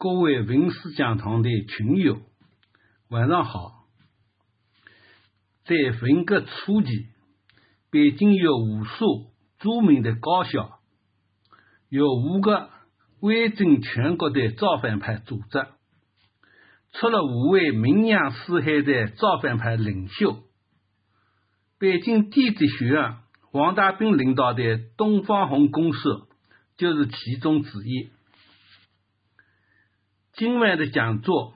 各位文史讲堂的群友，晚上好。在文革初期，北京有无数著名的高校，有五个威震全国的造反派组织，出了五位名扬四海的造反派领袖。北京地质学院王大兵领导的东方红公社就是其中之一。今晚的讲座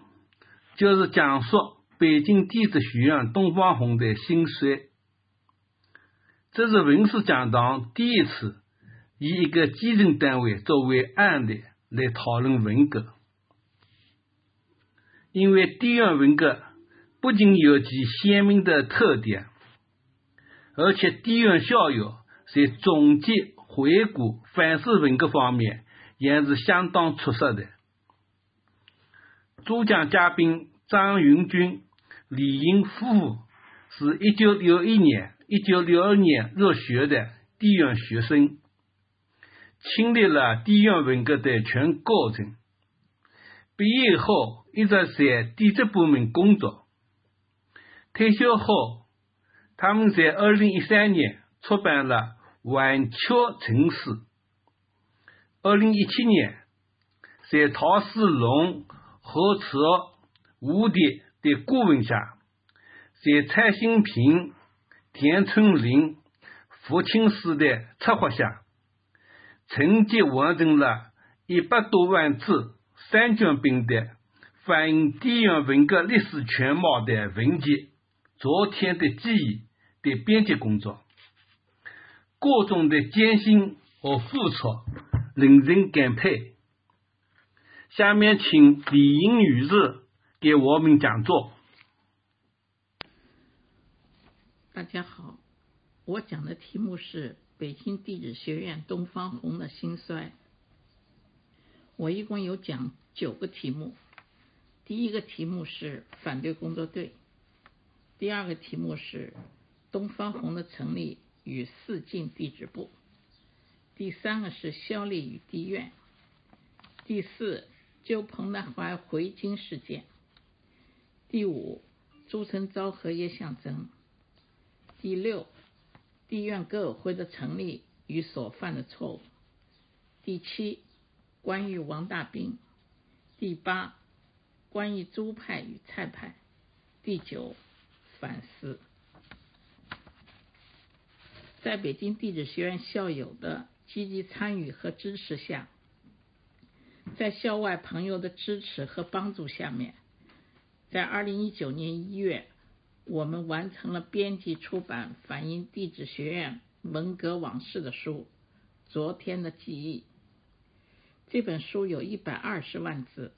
就是讲述北京地质学院东方红的兴衰。这是文史讲堂第一次以一个基层单位作为案例来讨论文革，因为地院文革不仅有其鲜明的特点，而且地院校友在总结、回顾、反思文革方面也是相当出色的。主讲嘉宾张云军、李英夫妇是一九六一年、一九六二年入学的地院学生，经历了地院文革的全过程。毕业后一直在地质部门工作，退休后，他们在二零一三年出版了《晚秋城市》。二零一七年，在陶世龙。何策吴蝶的顾问下，在蔡新平、田春林、福清师的策划下，成绩完成了一百多万字三卷本的反映地缘文革历史全貌的文集《昨天的记忆》的编辑工作，各种的艰辛和付出令人感佩。下面请李英女士给我们讲座。大家好，我讲的题目是北京地质学院东方红的兴衰。我一共有讲九个题目。第一个题目是反对工作队，第二个题目是东方红的成立与四进地质部，第三个是肖立与地院，第四。就彭德怀回京事件，第五，朱存昭和叶象征，第六，地院革委会的成立与所犯的错误，第七，关于王大兵，第八，关于朱派与蔡派，第九，反思，在北京地质学院校友的积极参与和支持下。在校外朋友的支持和帮助下面，在二零一九年一月，我们完成了编辑出版反映地质学院文革往事的书《昨天的记忆》。这本书有一百二十万字，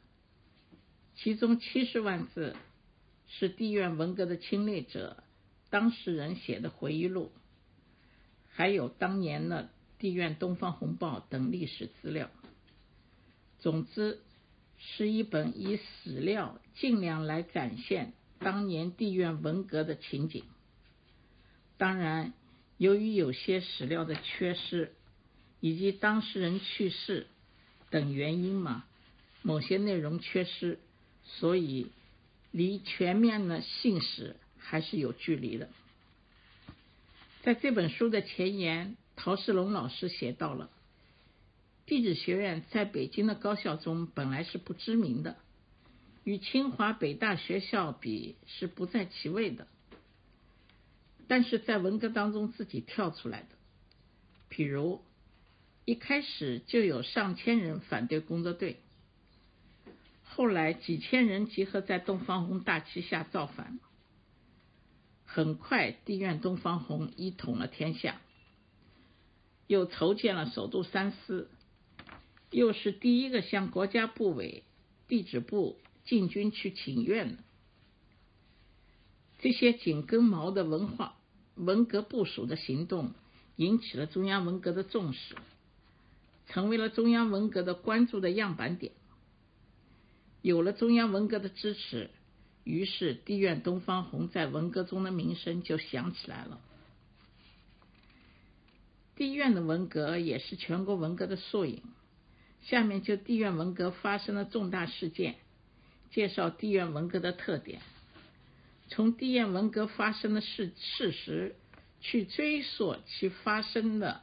其中七十万字是地院文革的亲历者、当事人写的回忆录，还有当年的地院《东方红报》等历史资料。总之，是一本以史料尽量来展现当年地院文革的情景。当然，由于有些史料的缺失，以及当事人去世等原因嘛，某些内容缺失，所以离全面的信史还是有距离的。在这本书的前言，陶世龙老师写到了。地质学院在北京的高校中本来是不知名的，与清华、北大学校比是不在其位的。但是在文革当中自己跳出来的，比如一开始就有上千人反对工作队，后来几千人集合在东方红大旗下造反，很快地院东方红一统了天下，又筹建了首都三司。又是第一个向国家部委、地质部进军去请愿的，这些紧跟毛的文化文革部署的行动，引起了中央文革的重视，成为了中央文革的关注的样板点。有了中央文革的支持，于是地院东方红在文革中的名声就响起来了。地院的文革也是全国文革的缩影。下面就地院文革发生的重大事件，介绍地院文革的特点，从地院文革发生的事事实去追溯其发生的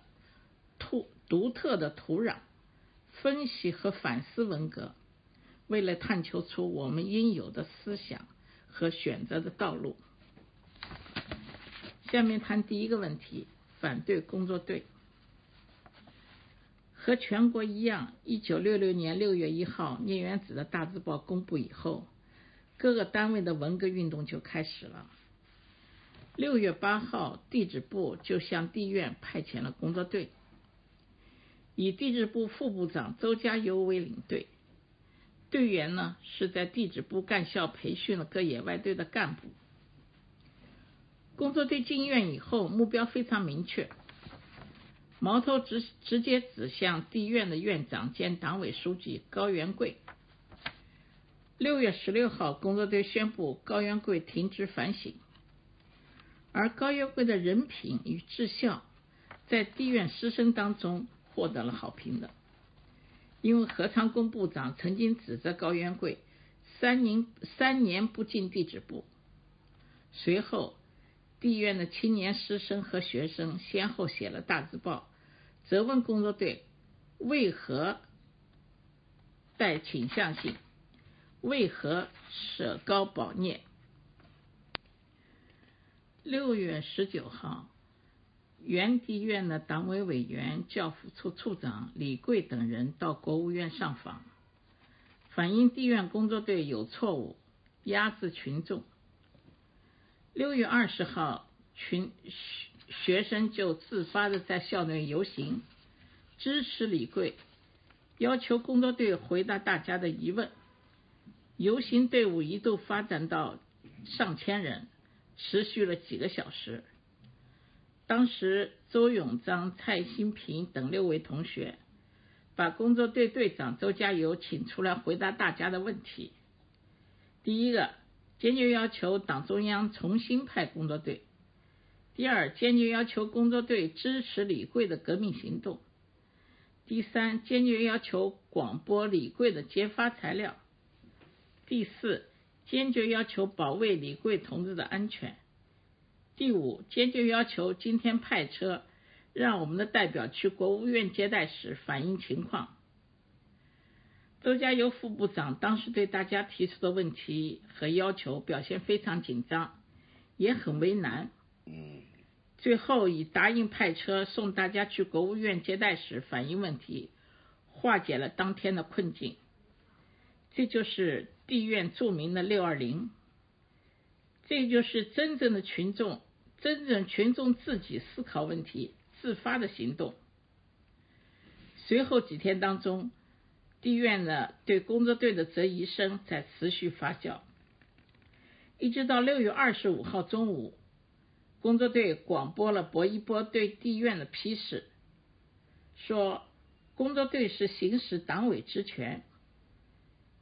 突独特的土壤，分析和反思文革，为了探求出我们应有的思想和选择的道路。下面谈第一个问题：反对工作队。和全国一样，一九六六年六月一号，聂元子的大字报公布以后，各个单位的文革运动就开始了。六月八号，地质部就向地院派遣了工作队，以地质部副部长周家猷为领队，队员呢是在地质部干校培训了各野外队的干部。工作队进院以后，目标非常明确。矛头直直接指向地院的院长兼党委书记高元贵。六月十六号，工作队宣布高元贵停职反省，而高元贵的人品与志向，在地院师生当中获得了好评的。因为何长工部长曾经指责高元贵三年三年不进地质部，随后地院的青年师生和学生先后写了大字报。责问工作队为何带倾向性，为何舍高保聂？六月十九号，原地院的党委委员、教辅处处长李贵等人到国务院上访，反映地院工作队有错误，压制群众。六月二十号，群。学生就自发的在校内游行，支持李贵，要求工作队回答大家的疑问。游行队伍一度发展到上千人，持续了几个小时。当时，周永章、蔡新平等六位同学把工作队队长周家猷请出来回答大家的问题。第一个，坚决要求党中央重新派工作队。第二，坚决要求工作队支持李贵的革命行动。第三，坚决要求广播李贵的揭发材料。第四，坚决要求保卫李贵同志的安全。第五，坚决要求今天派车，让我们的代表去国务院接待室反映情况。周家猷副部长当时对大家提出的问题和要求表现非常紧张，也很为难。嗯，最后以答应派车送大家去国务院接待室反映问题，化解了当天的困境。这就是地院著名的六二零，这就是真正的群众，真正群众自己思考问题、自发的行动。随后几天当中，地院呢对工作队的质疑声在持续发酵，一直到六月二十五号中午。工作队广播了薄一波对地院的批示，说工作队是行使党委职权，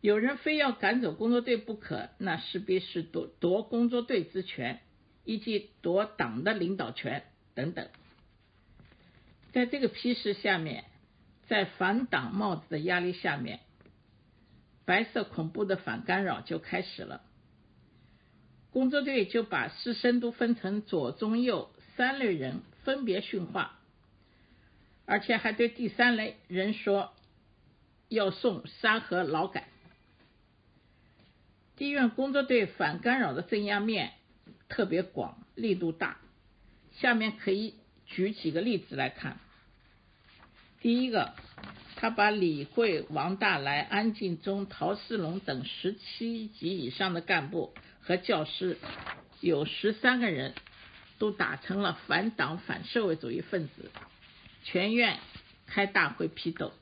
有人非要赶走工作队不可，那势必是夺夺工作队之权，以及夺党的领导权等等。在这个批示下面，在反党帽子的压力下面，白色恐怖的反干扰就开始了。工作队就把师生都分成左、中、右三类人，分别训话，而且还对第三类人说要送沙河劳改。地院工作队反干扰的镇压面特别广，力度大。下面可以举几个例子来看。第一个，他把李慧、王大来、安敬忠、陶世龙等十七级以上的干部。和教师有十三个人都打成了反党反社会主义分子，全院开大会批斗。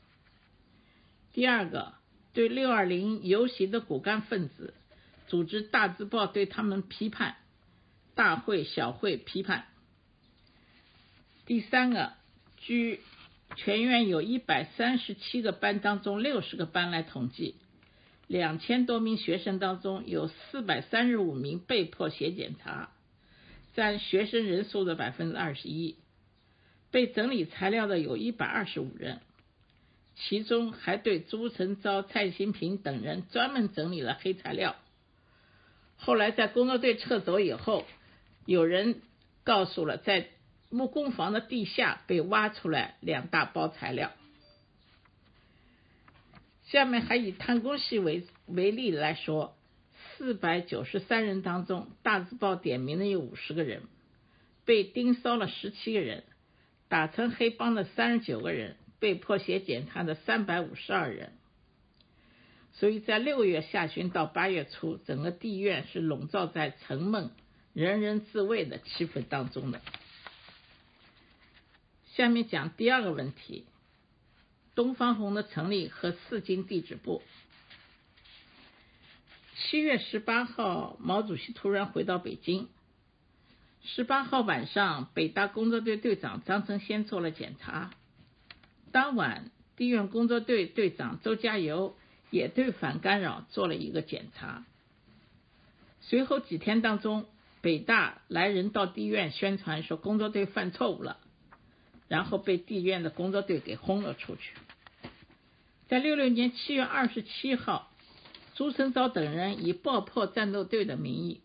第二个，对六二零游行的骨干分子组织大字报对他们批判，大会小会批判。第三个，据全院有一百三十七个班当中六十个班来统计。两千多名学生当中，有四百三十五名被迫写检查，占学生人数的百分之二十一。被整理材料的有一百二十五人，其中还对朱成昭、蔡新平等人专门整理了黑材料。后来在工作队撤走以后，有人告诉了，在木工房的地下被挖出来两大包材料。下面还以贪工系为为例来说，四百九十三人当中，大字报点名的有五十个人，被盯梢了十七个人，打成黑帮的三十九个人，被迫写检查的三百五十二人。所以在六月下旬到八月初，整个地院是笼罩在沉闷、人人自危的气氛当中的。下面讲第二个问题。东方红的成立和四经地址部。七月十八号，毛主席突然回到北京。十八号晚上，北大工作队队长张成先做了检查。当晚，地院工作队队长周家游也对反干扰做了一个检查。随后几天当中，北大来人到地院宣传说工作队犯错误了，然后被地院的工作队给轰了出去。在六六年七月二十七号，朱成钊等人以爆破战斗队的名义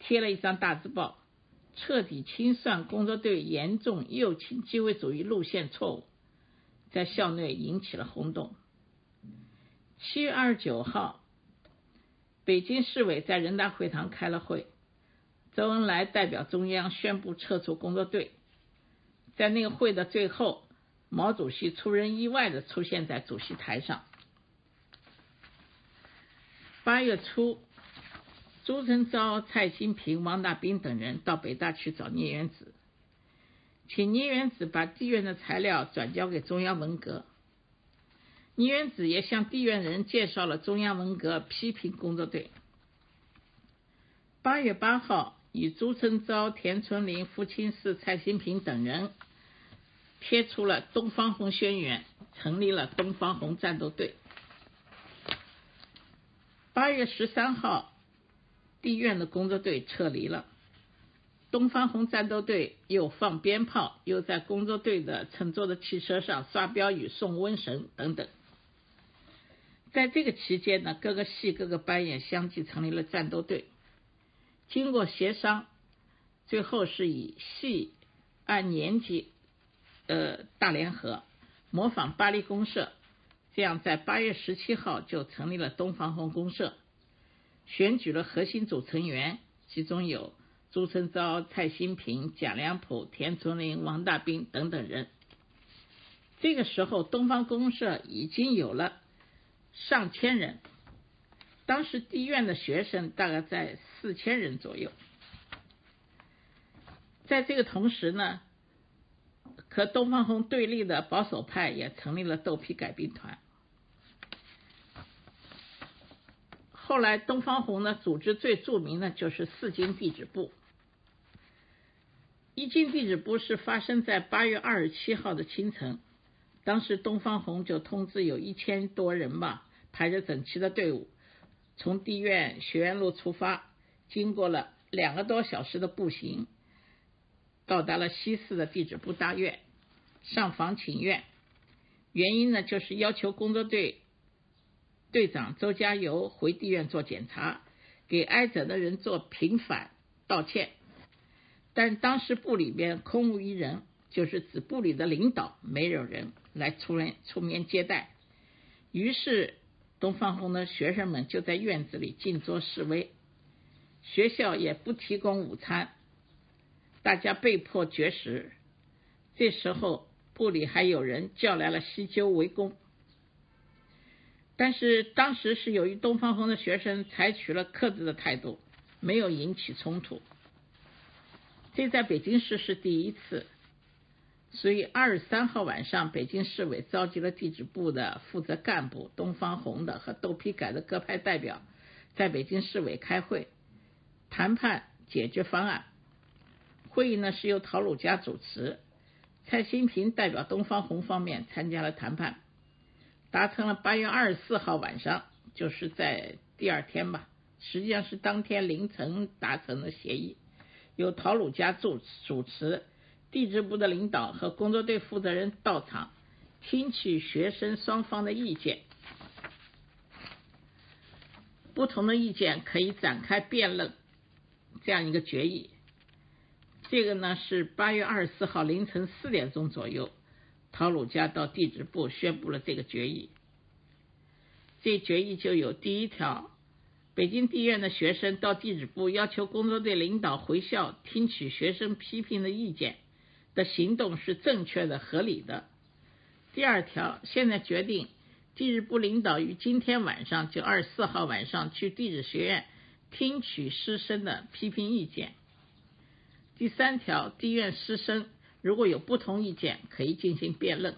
贴了一张大字报，彻底清算工作队严重右倾机会主义路线错误，在校内引起了轰动。七月二十九号，北京市委在人大会堂开了会，周恩来代表中央宣布撤出工作队，在那个会的最后。毛主席出人意外的出现在主席台上。八月初，朱成昭、蔡新平、王大兵等人到北大去找聂元子，请聂元子把地院的材料转交给中央文革。聂元子也向地院人介绍了中央文革批评工作队。八月八号，以朱成昭、田春林、傅清寺、蔡新平等人。贴出了东方红宣言，成立了东方红战斗队。八月十三号，地院的工作队撤离了，东方红战斗队又放鞭炮，又在工作队的乘坐的汽车上刷标语、送瘟神等等。在这个期间呢，各个系、各个班也相继成立了战斗队。经过协商，最后是以系按年级。呃，大联合模仿巴黎公社，这样在八月十七号就成立了东方红公社，选举了核心组成员，其中有朱成昭、蔡新平、蒋良普、田存林、王大兵等等人。这个时候，东方公社已经有了上千人，当时地院的学生大概在四千人左右。在这个同时呢。和东方红对立的保守派也成立了豆皮改兵团。后来，东方红呢组织最著名的就是四经地址部。一经地址部是发生在八月二十七号的清晨，当时东方红就通知有一千多人吧，排着整齐的队伍，从地院学院路出发，经过了两个多小时的步行。到达了西四的地质部大院，上访请愿，原因呢就是要求工作队队长周家游回地院做检查，给挨诊的人做平反道歉。但当时部里边空无一人，就是指部里的领导没有人来出人出面接待。于是东方红的学生们就在院子里静坐示威，学校也不提供午餐。大家被迫绝食，这时候部里还有人叫来了西鸠围攻，但是当时是由于东方红的学生采取了克制的态度，没有引起冲突。这在北京市是第一次，所以二十三号晚上，北京市委召集了地质部的负责干部、东方红的和豆皮改的各派代表，在北京市委开会谈判解决方案。会议呢是由陶鲁家主持，蔡新平代表东方红方面参加了谈判，达成了八月二十四号晚上，就是在第二天吧，实际上是当天凌晨达成的协议，由陶鲁家主主持，地质部的领导和工作队负责人到场，听取学生双方的意见，不同的意见可以展开辩论，这样一个决议。这个呢是八月二十四号凌晨四点钟左右，陶鲁加到地质部宣布了这个决议。这决议就有第一条：北京地院的学生到地质部要求工作队领导回校听取学生批评的意见的行动是正确的、合理的。第二条，现在决定地质部领导于今天晚上，就二十四号晚上去地质学院听取师生的批评意见。第三条，地院师生如果有不同意见，可以进行辩论。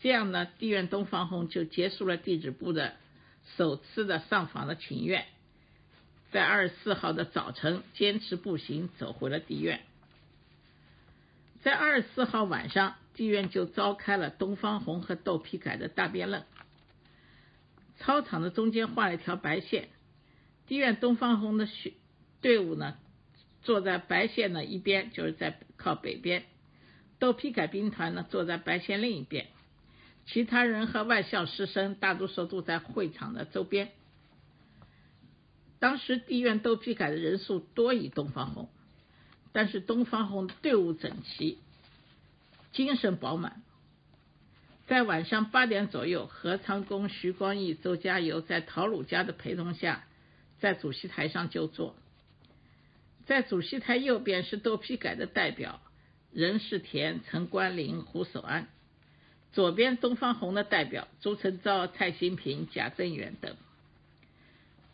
这样呢，地院东方红就结束了地质部的首次的上访的请愿，在二十四号的早晨坚持步行走回了地院。在二十四号晚上，地院就召开了东方红和窦丕改的大辩论。操场的中间画了一条白线，地院东方红的学队伍呢坐在白线的一边，就是在靠北边；窦丕改兵团呢坐在白线另一边。其他人和外校师生大多数都在会场的周边。当时地院斗批改的人数多于东方红，但是东方红队伍整齐，精神饱满。在晚上八点左右，何长工、徐光义、周家友在陶鲁家的陪同下，在主席台上就坐。在主席台右边是斗批改的代表任世田、陈关林、胡守安。左边东方红的代表朱成昭、蔡新平、贾正元等。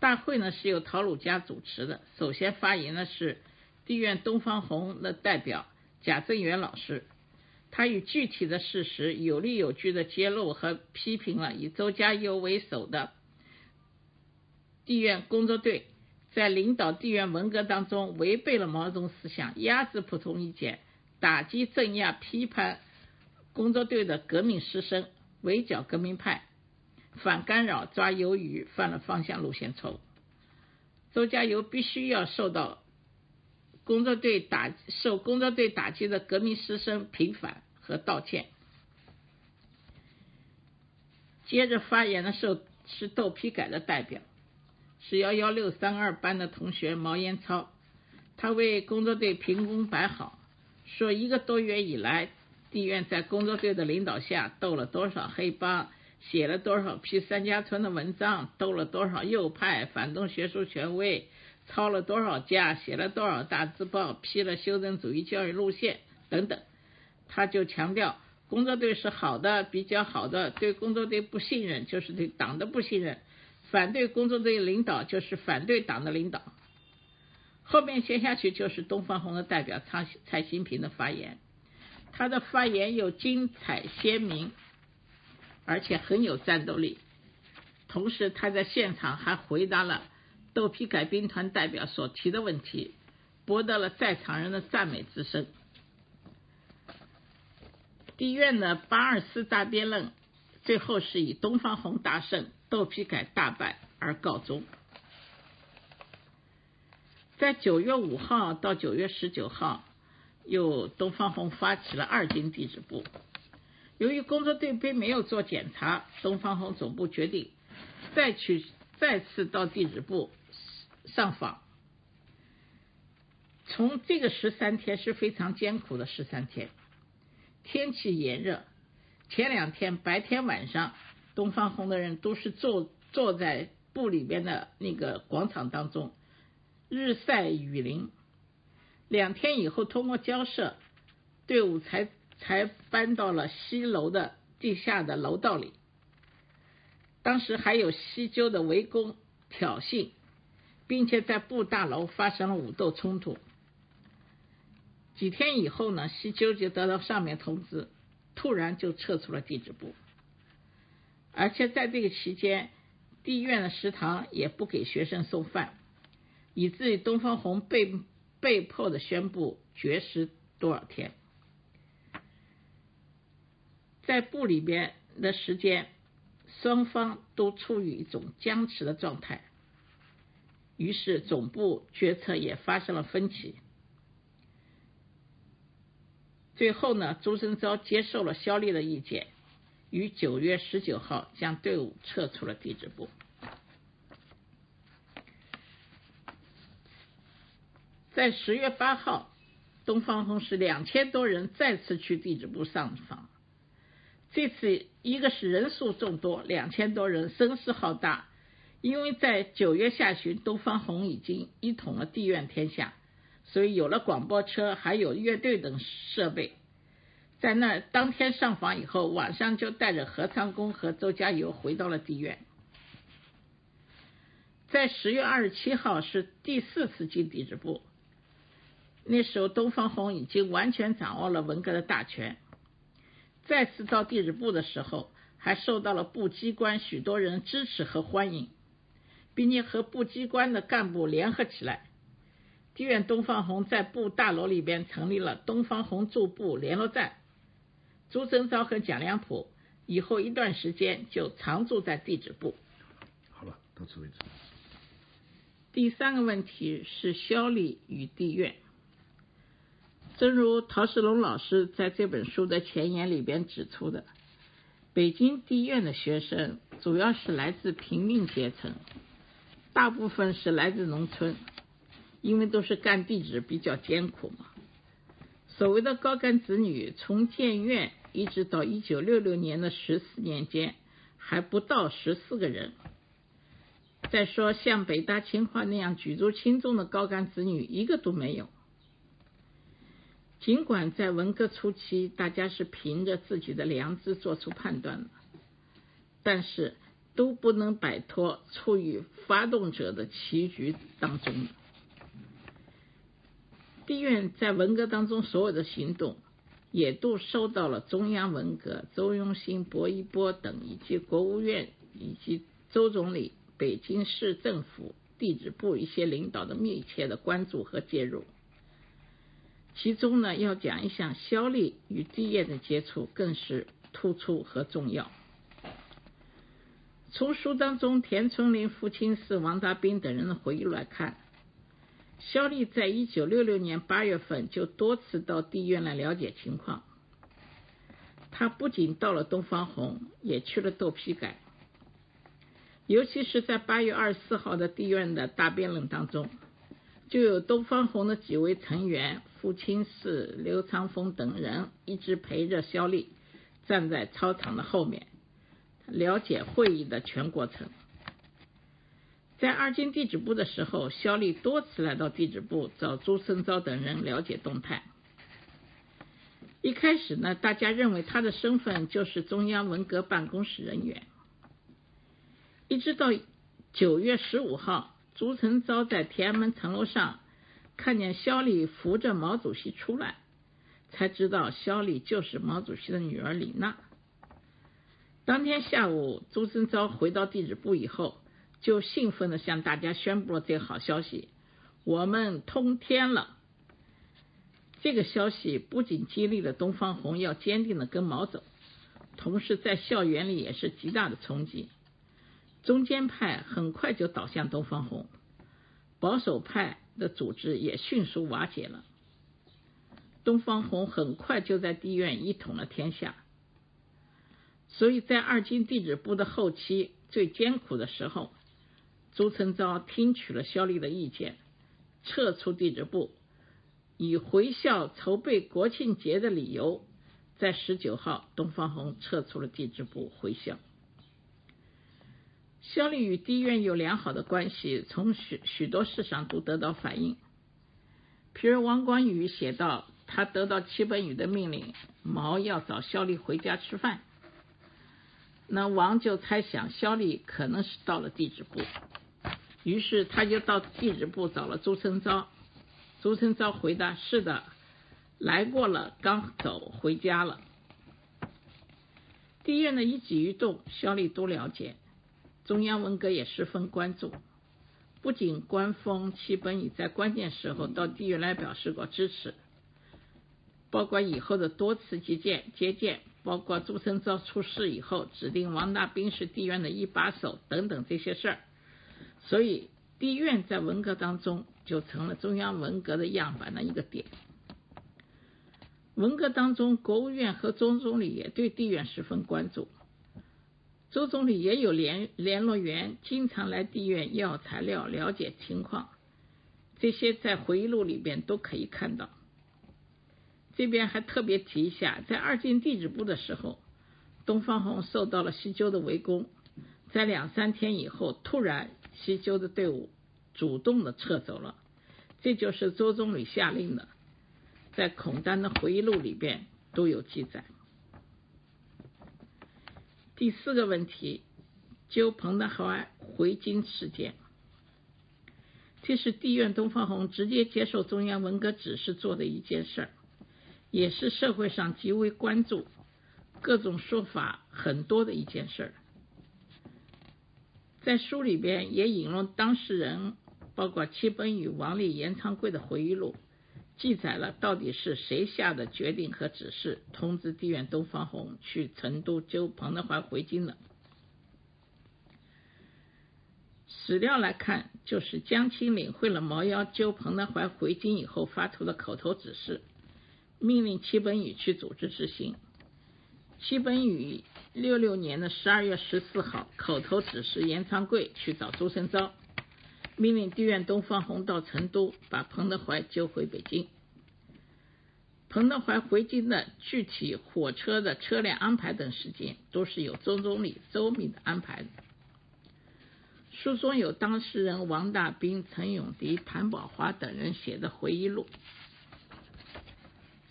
大会呢是由陶鲁家主持的。首先发言的是地院东方红的代表贾正元老师，他以具体的事实有理有据的揭露和批评了以周家优为首的地院工作队在领导地缘文革当中违背了毛泽东思想，压制普通意见，打击镇压批判。工作队的革命师生围剿革命派，反干扰抓鱿鱼，犯了方向路线错误。周家游必须要受到工作队打受工作队打击的革命师生平反和道歉。接着发言的时候是窦批改的代表，是幺幺六三二班的同学毛延超，他为工作队评功摆好，说一个多月以来。地院在工作队的领导下斗了多少黑帮，写了多少批三家村的文章，斗了多少右派反动学术权威，抄了多少家，写了多少大字报，批了修正主义教育路线等等。他就强调，工作队是好的，比较好的。对工作队不信任，就是对党的不信任；反对工作队领导，就是反对党的领导。后面接下去就是东方红的代表蔡蔡新平的发言。他的发言又精彩鲜明，而且很有战斗力。同时，他在现场还回答了豆皮改兵团代表所提的问题，博得了在场人的赞美之声。地院的八二四大辩论最后是以东方红大胜、豆皮改大败而告终。在九月五号到九月十九号。由东方红发起了二进地质部。由于工作队并没有做检查，东方红总部决定再去再次到地质部上访。从这个十三天是非常艰苦的十三天，天气炎热。前两天白天晚上，东方红的人都是坐坐在部里边的那个广场当中，日晒雨淋。两天以后，通过交涉，队伍才才搬到了西楼的地下的楼道里。当时还有西纠的围攻挑衅，并且在部大楼发生了武斗冲突。几天以后呢，西纠就得到上面通知，突然就撤出了地质部。而且在这个期间，地院的食堂也不给学生送饭，以至于东方红被。被迫的宣布绝食多少天，在部里边的时间，双方都处于一种僵持的状态，于是总部决策也发生了分歧。最后呢，朱生昭接受了肖丽的意见，于九月十九号将队伍撤出了地质部。在十月八号，东方红是两千多人再次去地质部上访。这次一个是人数众多，两千多人声势浩大，因为在九月下旬，东方红已经一统了地院天下。所以有了广播车，还有乐队等设备，在那当天上访以后，晚上就带着何昌公和周家游回到了地院。在十月二十七号是第四次进地质部，那时候东方红已经完全掌握了文革的大权。再次到地质部的时候，还受到了部机关许多人支持和欢迎，并且和部机关的干部联合起来。地院东方红在部大楼里边成立了东方红驻部联络站。朱增昭和蒋良普以后一段时间就常住在地质部。好了，到此为止。第三个问题是萧丽与地院。正如陶世龙老师在这本书的前言里边指出的，北京地院的学生主要是来自平民阶层，大部分是来自农村。因为都是干地质比较艰苦嘛。所谓的高干子女，从建院一直到一九六六年的十四年间，还不到十四个人。再说像北大清华那样举足轻重的高干子女，一个都没有。尽管在文革初期，大家是凭着自己的良知做出判断的，但是都不能摆脱处于发动者的棋局当中。地院在文革当中所有的行动，也都受到了中央文革、周永新、薄一波等以及国务院以及周总理、北京市政府地质部一些领导的密切的关注和介入。其中呢，要讲一下肖丽与地院的接触更是突出和重要。从书当中田春林父亲是王大兵等人的回忆来看。肖丽在一九六六年八月份就多次到地院来了解情况。他不仅到了东方红，也去了豆皮改。尤其是在八月二十四号的地院的大辩论当中，就有东方红的几位成员，傅清士、刘长峰等人一直陪着肖丽站在操场的后面，了解会议的全过程。在二进地质部的时候，肖丽多次来到地质部找朱生昭等人了解动态。一开始呢，大家认为他的身份就是中央文革办公室人员。一直到九月十五号，朱成昭在天安门城楼上看见肖丽扶着毛主席出来，才知道肖丽就是毛主席的女儿李娜。当天下午，朱成昭回到地质部以后。就兴奋地向大家宣布了这个好消息：我们通天了。这个消息不仅激励了东方红要坚定的跟毛走，同时在校园里也是极大的冲击。中间派很快就倒向东方红，保守派的组织也迅速瓦解了。东方红很快就在地院一统了天下。所以在二进地质部的后期最艰苦的时候。朱成昭听取了肖丽的意见，撤出地质部，以回校筹备国庆节的理由，在十九号，东方红撤出了地质部回校。肖丽与地院有良好的关系，从许许多事上都得到反映。譬如王光宇写道，他得到戚本禹的命令，毛要找肖丽回家吃饭，那王就猜想肖丽可能是到了地质部。于是他就到地质部找了朱成昭，朱成昭回答：“是的，来过了，刚走回家了。”地院的一举一动，肖丽都了解，中央文革也十分关注。不仅官方戚本禹在关键时候到地院来表示过支持，包括以后的多次接见接见，包括朱成昭出事以后指定王大兵是地院的一把手等等这些事儿。所以，地院在文革当中就成了中央文革的样板的一个点。文革当中，国务院和周总理也对地院十分关注。周总理也有联联络员，经常来地院要材料、了解情况。这些在回忆录里边都可以看到。这边还特别提一下，在二进地质部的时候，东方红受到了西周的围攻，在两三天以后，突然西周的队伍主动的撤走了，这就是周总理下令的，在孔丹的回忆录里边都有记载。第四个问题，揪彭德怀回京事件，这是地院东方红直接接受中央文革指示做的一件事儿。也是社会上极为关注、各种说法很多的一件事儿。在书里边也引用当事人，包括戚本禹、王立、严昌贵的回忆录，记载了到底是谁下的决定和指示，通知地院东方红去成都揪彭德怀回京了。史料来看，就是江青领会了毛腰揪彭德怀回京以后发出的口头指示。命令戚本禹去组织执行。戚本禹六六年的十二月十四号口头指示严昌贵去找朱生昭，命令地院东方红到成都把彭德怀接回北京。彭德怀回京的具体火车的车辆安排等时间，都是由周总理周密的安排的。书中有当事人王大兵、陈永迪、谭宝华等人写的回忆录。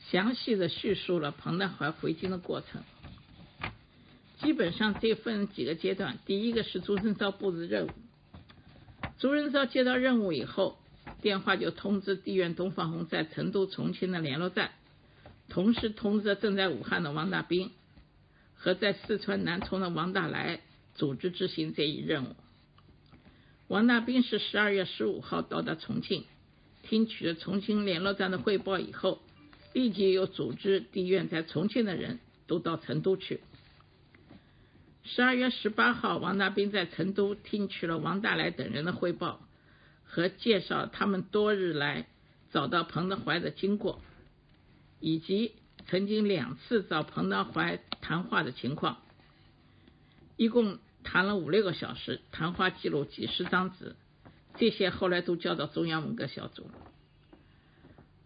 详细的叙述了彭德怀回京的过程。基本上这分几个阶段，第一个是朱振昭布置任务。朱振昭接到任务以后，电话就通知地院东方红在成都、重庆的联络站，同时通知了正在武汉的王大兵和在四川南充的王大来组织执行这一任务。王大兵是十二月十五号到达重庆，听取了重庆联络站的汇报以后。立即又组织地院在重庆的人都到成都去。十二月十八号，王大兵在成都听取了王大来等人的汇报和介绍他们多日来找到彭德怀的经过，以及曾经两次找彭德怀谈话的情况，一共谈了五六个小时，谈话记录几十张纸，这些后来都交到中央文革小组。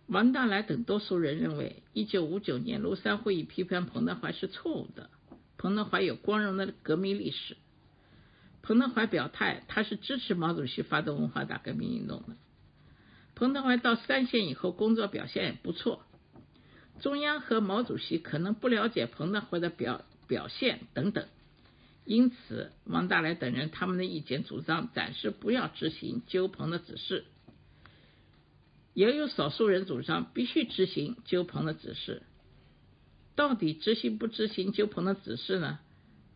王大来等多数人认为，一九五九年庐山会议批判彭德怀是错误的。彭德怀有光荣的革命历史。彭德怀表态，他是支持毛主席发动文化大革命运动的。彭德怀到三线以后，工作表现也不错。中央和毛主席可能不了解彭德怀的表表现等等，因此，王大来等人他们的意见主张暂时不要执行纠彭的指示。也有少数人主张必须执行鸠鹏的指示。到底执行不执行鸠鹏的指示呢？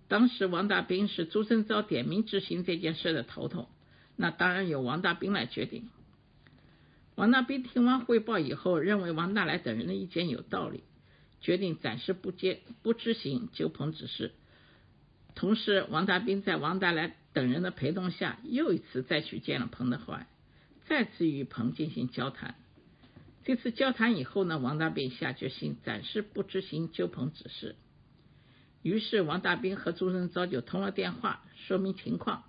当时王大兵是朱正昭点名执行这件事的头头，那当然由王大兵来决定。王大兵听完汇报以后，认为王大来等人的意见有道理，决定暂时不接不执行鸠鹏指示。同时，王大兵在王大来等人的陪同下，又一次再去见了彭德怀。再次与彭进行交谈。这次交谈以后呢，王大兵下决心暂时不执行纠彭指示。于是王大兵和朱振昭就通了电话，说明情况，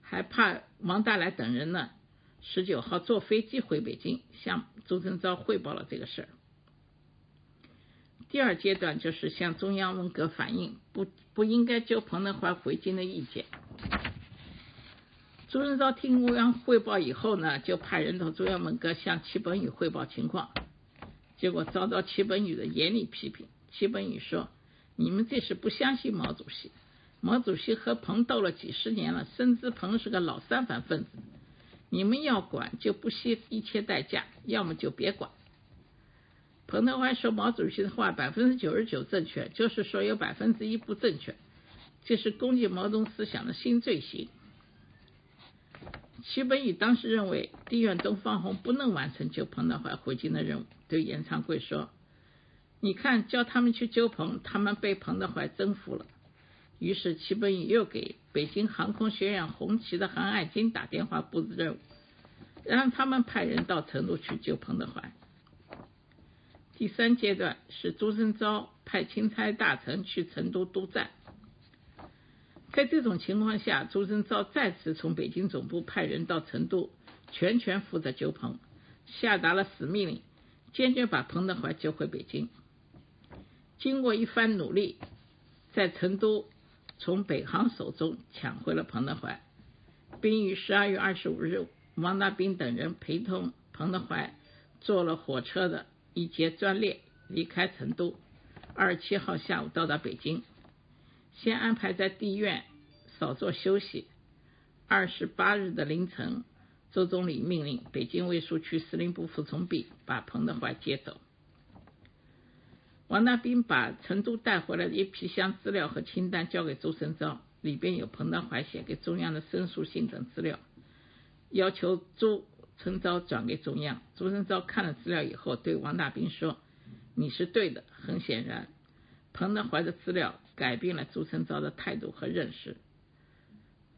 还派王大来等人呢，十九号坐飞机回北京，向朱振昭汇报了这个事儿。第二阶段就是向中央文革反映不不应该纠彭德怀回京的意见。朱元璋听中央汇报以后呢，就派人到中央文革向戚本禹汇报情况，结果遭到戚本禹的严厉批评。戚本禹说：“你们这是不相信毛主席，毛主席和彭斗了几十年了，深知彭是个老三反分子，你们要管就不惜一切代价，要么就别管。”彭德怀说毛主席的话百分之九十九正确，就是说有百分之一不正确，这是攻击毛泽东思想的新罪行。戚本禹当时认为地院东方红不能完成救彭德怀回京的任务，对严昌贵说：“你看，叫他们去救彭，他们被彭德怀征服了。”于是戚本禹又给北京航空学院红旗的韩爱金打电话布置任务，让他们派人到成都去救彭德怀。第三阶段是朱升昭派钦差大臣去成都督战。在这种情况下，朱升昭再次从北京总部派人到成都，全权负责救彭，下达了死命令，坚决把彭德怀救回北京。经过一番努力，在成都从北航手中抢回了彭德怀，并于十二月二十五日，王大兵等人陪同彭德怀坐了火车的一节专列离开成都，二十七号下午到达北京。先安排在地院稍作休息。二十八日的凌晨，周总理命令北京卫戍区司令部副从弼把彭德怀接走。王大兵把成都带回来的一批箱资料和清单交给周升昭，里边有彭德怀写给中央的申诉信等资料，要求周升昭转给中央。周升昭看了资料以后，对王大兵说：“你是对的。”很显然，彭德怀的资料。改变了朱升昭的态度和认识。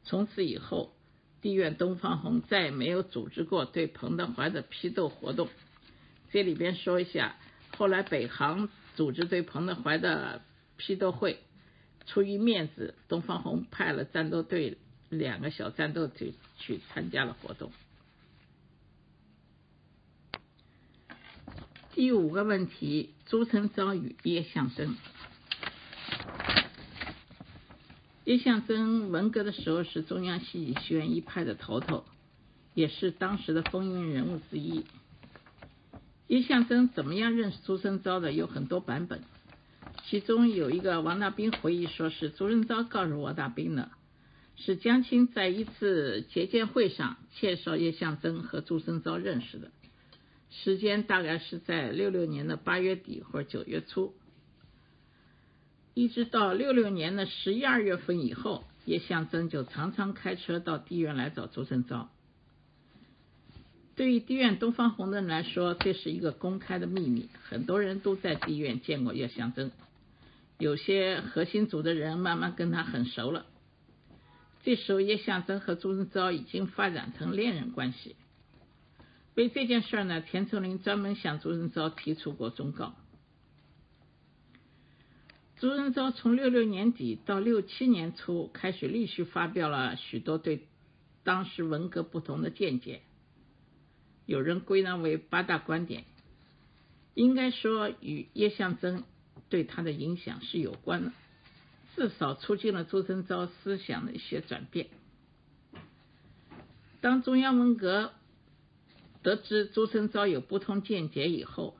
从此以后，地院东方红再也没有组织过对彭德怀的批斗活动。这里边说一下，后来北航组织对彭德怀的批斗会，出于面子，东方红派了战斗队两个小战斗队去参加了活动。第五个问题：朱成昭与叶向真。叶向真文革的时候是中央戏剧学院一派的头头，也是当时的风云人物之一。叶向真怎么样认识朱生昭的有很多版本，其中有一个王大兵回忆说是朱升昭告诉王大兵的，是江青在一次结见会上介绍叶向真和朱生昭认识的，时间大概是在六六年的八月底或者九月初。一直到六六年的十一二月份以后，叶向真就常常开车到地院来找朱升昭。对于地院东方红的人来说，这是一个公开的秘密，很多人都在地院见过叶向真。有些核心组的人慢慢跟他很熟了。这时候，叶向真和朱升昭已经发展成恋人关系。为这件事呢，田成林专门向朱升昭提出过忠告。朱仁昭从六六年底到六七年初开始陆续发表了许多对当时文革不同的见解，有人归纳为八大观点，应该说与叶向真对他的影响是有关的，至少促进了朱仁昭思想的一些转变。当中央文革得知朱仁昭有不同见解以后，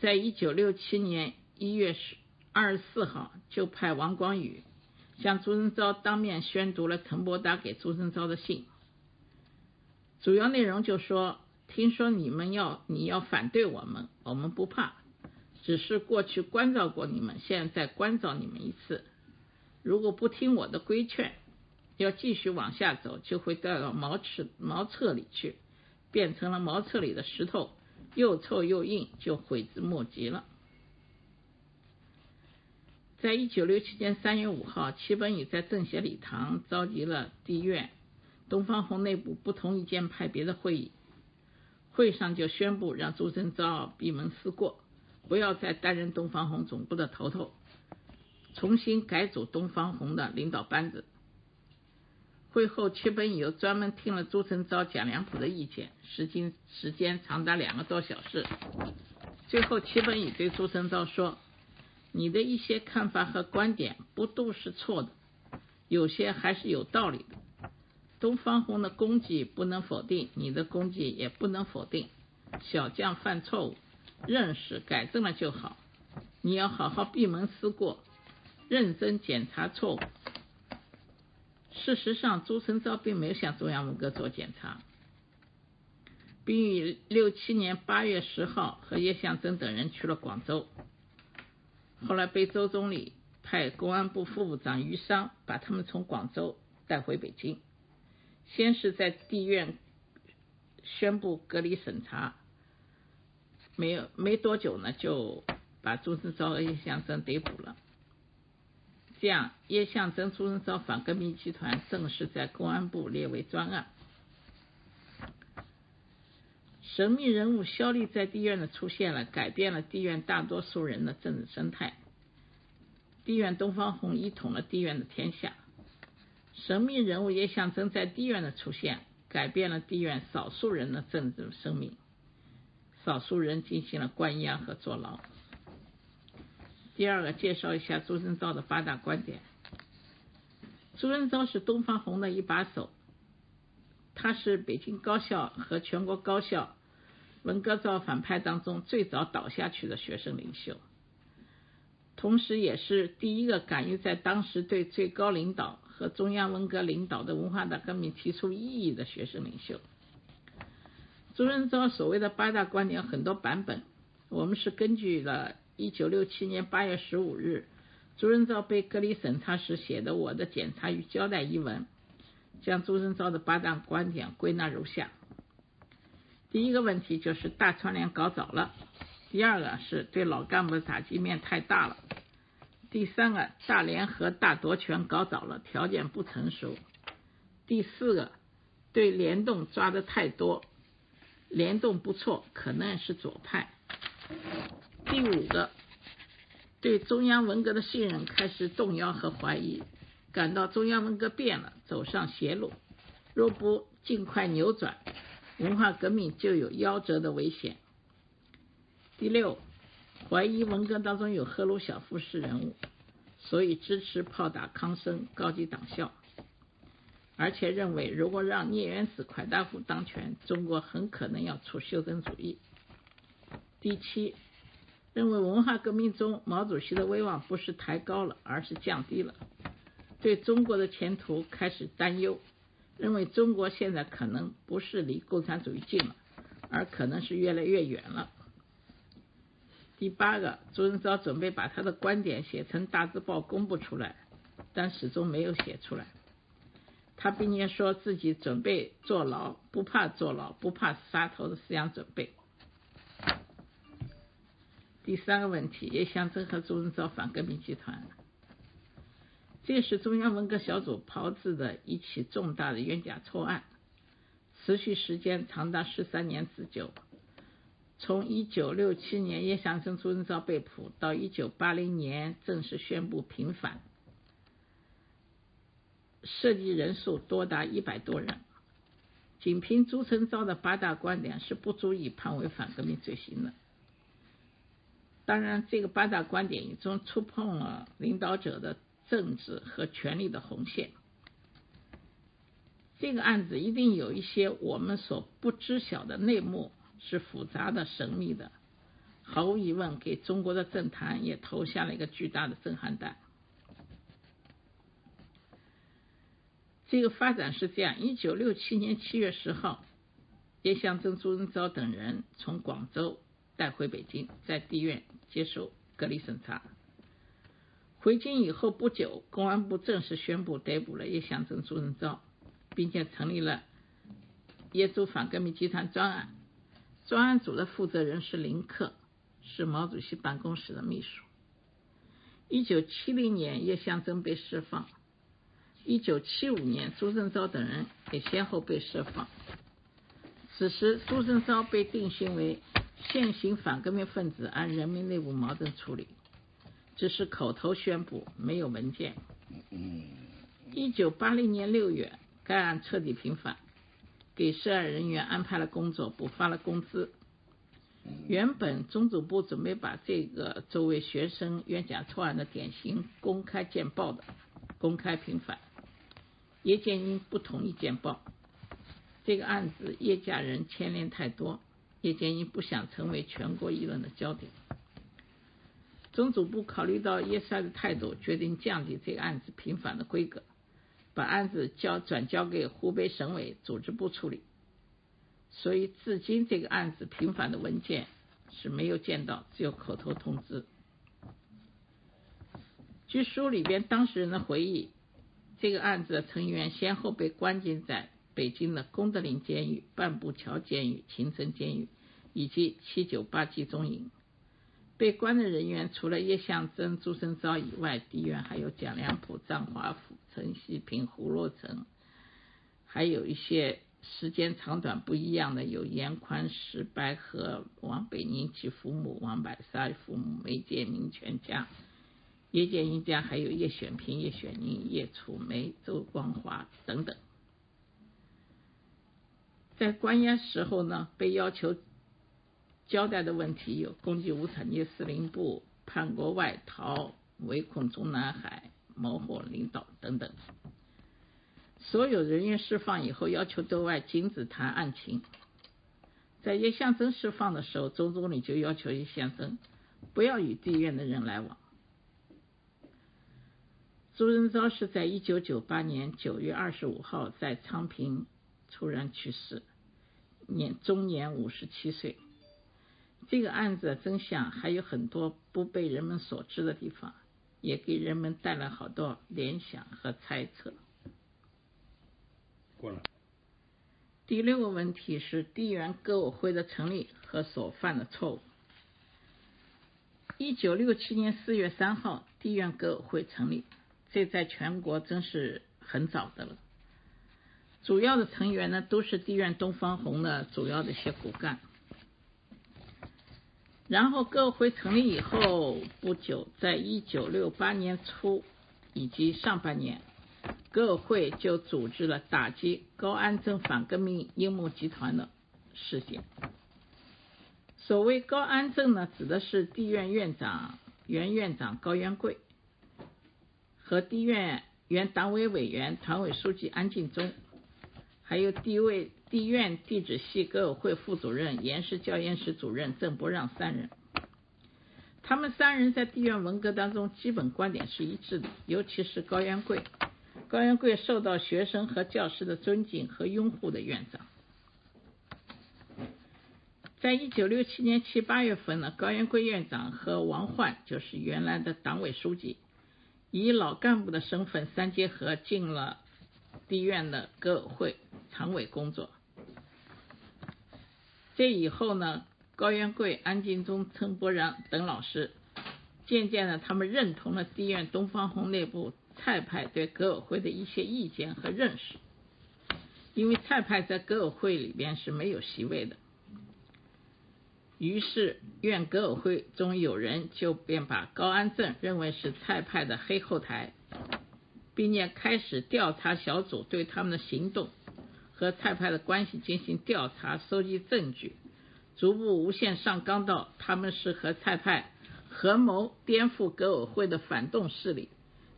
在一九六七年一月十。二十四号，就派王光宇向朱升昭当面宣读了陈伯达给朱升昭的信，主要内容就说：听说你们要你要反对我们，我们不怕，只是过去关照过你们，现在关照你们一次。如果不听我的规劝，要继续往下走，就会掉到茅厕茅厕里去，变成了茅厕里的石头，又臭又硬，就悔之莫及了。在一九六七年三月五号，齐本禹在政协礼堂召集了地院东方红内部不同意见派别的会议，会上就宣布让朱升昭闭门思过，不要再担任东方红总部的头头，重新改组东方红的领导班子。会后，齐本禹又专门听了朱升昭讲两谱的意见，时间时间长达两个多小时。最后，齐本禹对朱升昭说。你的一些看法和观点不都是错的，有些还是有道理的。东方红的功绩不能否定，你的功绩也不能否定。小将犯错误，认识改正了就好。你要好好闭门思过，认真检查错误。事实上，朱成昭并没有向中央文革做检查，并于六七年八月十号和叶向真等人去了广州。后来被周总理派公安部副部长于商把他们从广州带回北京，先是在地院宣布隔离审查，没有没多久呢，就把朱升昭和叶向真逮捕了。这样，叶向真、朱升昭反革命集团正式在公安部列为专案。神秘人物肖丽在地院的出现了，改变了地院大多数人的政治生态。地院东方红一统了地院的天下。神秘人物也象征在地院的出现，改变了地院少数人的政治生命。少数人进行了关押和坐牢。第二个，介绍一下朱振昭的八大观点。朱振昭是东方红的一把手，他是北京高校和全国高校文革造反派当中最早倒下去的学生领袖，同时也是第一个敢于在当时对最高领导和中央文革领导的文化大革命提出异议的学生领袖。朱振昭所谓的八大观点很多版本，我们是根据了1967年8月15日朱振昭被隔离审查时写的《我的检查与交代》一文，将朱振昭的八大观点归纳如下：第一个问题就是大串联搞早了；第二个是对老干部的打击面太大了；第三个大联合大夺权搞早了，条件不成熟；第四个对联动抓的太多。联动不错，可能是左派。第五个，对中央文革的信任开始动摇和怀疑，感到中央文革变了，走上邪路。若不尽快扭转，文化革命就有夭折的危险。第六，怀疑文革当中有赫鲁晓夫式人物，所以支持炮打康生高级党校。而且认为，如果让聂元子、蒯大夫当权，中国很可能要出修正主义。第七，认为文化革命中毛主席的威望不是抬高了，而是降低了，对中国的前途开始担忧，认为中国现在可能不是离共产主义近了，而可能是越来越远了。第八个，朱元璋准备把他的观点写成大字报公布出来，但始终没有写出来。他并且说自己准备坐牢，不怕坐牢，不怕杀头的思想准备。第三个问题也象征和朱文昭反革命集团，这是中央文革小组炮制的一起重大的冤假错案，持续时间长达十三年之久。从一九六七年叶向生、朱文昭被捕，到一九八零年正式宣布平反。涉及人数多达一百多人，仅凭朱成昭的八大观点是不足以判为反革命罪行的。当然，这个八大观点已经触碰了领导者的政治和权力的红线。这个案子一定有一些我们所不知晓的内幕，是复杂的、神秘的，毫无疑问，给中国的政坛也投下了一个巨大的震撼弹。这个发展是这样：一九六七年七月十号，叶向真、朱文昭等人从广州带回北京，在地院接受隔离审查。回京以后不久，公安部正式宣布逮捕了叶向真、朱文昭，并且成立了叶朱反革命集团专案。专案组的负责人是林克，是毛主席办公室的秘书。一九七零年，叶向真被释放。一九七五年，朱振昭等人也先后被释放。此时，朱振昭被定性为现行反革命分子，按人民内部矛盾处理，只是口头宣布，没有文件。一九八零年六月，该案彻底平反，给涉案人员安排了工作，补发了工资。原本中组部准备把这个作为学生冤假错案的典型公开见报的，公开平反。叶剑英不同意见报，这个案子叶家人牵连太多，叶剑英不想成为全国议论的焦点。中组部考虑到叶帅的态度，决定降低这个案子平反的规格，把案子交转交给湖北省委组织部处理。所以至今这个案子平反的文件是没有见到，只有口头通知。据书里边当事人的回忆。这个案子的成员先后被关进在北京的功德林监狱、半步桥监狱、秦城监狱以及七九八集中营。被关的人员除了叶向真、朱生昭以外，地院还有蒋良溥、张华甫、陈锡平、胡洛成，还有一些时间长短不一样的有严宽、石白河、王北宁其父母、王百沙父母、梅建明全家、叶剑英家，还有叶选平、叶选宁、叶楚梅、周光华等等。在关押时候呢，被要求交代的问题有攻击无产阶级司令部、叛国外逃、围困中南海、谋获领导等等。所有人员释放以后，要求对外禁止谈案情。在叶向真释放的时候，周总理就要求叶向真不要与地院的人来往。朱仁昭是在一九九八年九月二十五号在昌平突然去世，年终年五十七岁。这个案子的真相还有很多不被人们所知的地方，也给人们带来好多联想和猜测。过了。第六个问题是地缘歌舞会的成立和所犯的错误。一九六七年四月三号，地缘歌舞会成立，这在全国真是很早的了。主要的成员呢，都是地院东方红的主要的一些骨干。然后歌委会成立以后不久，在一九六八年初以及上半年。歌委会就组织了打击高安镇反革命阴谋集团的事件。所谓高安镇呢，指的是地院院长原院长高元贵和地院原党委委员、团委书记安进忠，还有地位地院地质系革委会副主任、岩石教研室主任郑伯让三人。他们三人在地院文革当中基本观点是一致的，尤其是高元贵。高元贵受到学生和教师的尊敬和拥护的院长，在一九六七年七八月份呢，高元贵院长和王焕就是原来的党委书记，以老干部的身份三结合进了地院的革委会常委工作。这以后呢，高元贵、安进忠、陈伯然等老师，渐渐的他们认同了地院东方红内部。蔡派对革委会的一些意见和认识，因为蔡派在革委会里边是没有席位的，于是院革委会中有人就便把高安镇认为是蔡派的黑后台，并且开始调查小组对他们的行动和蔡派的关系进行调查，收集证据，逐步无限上纲到他们是和蔡派合谋颠覆革委会的反动势力。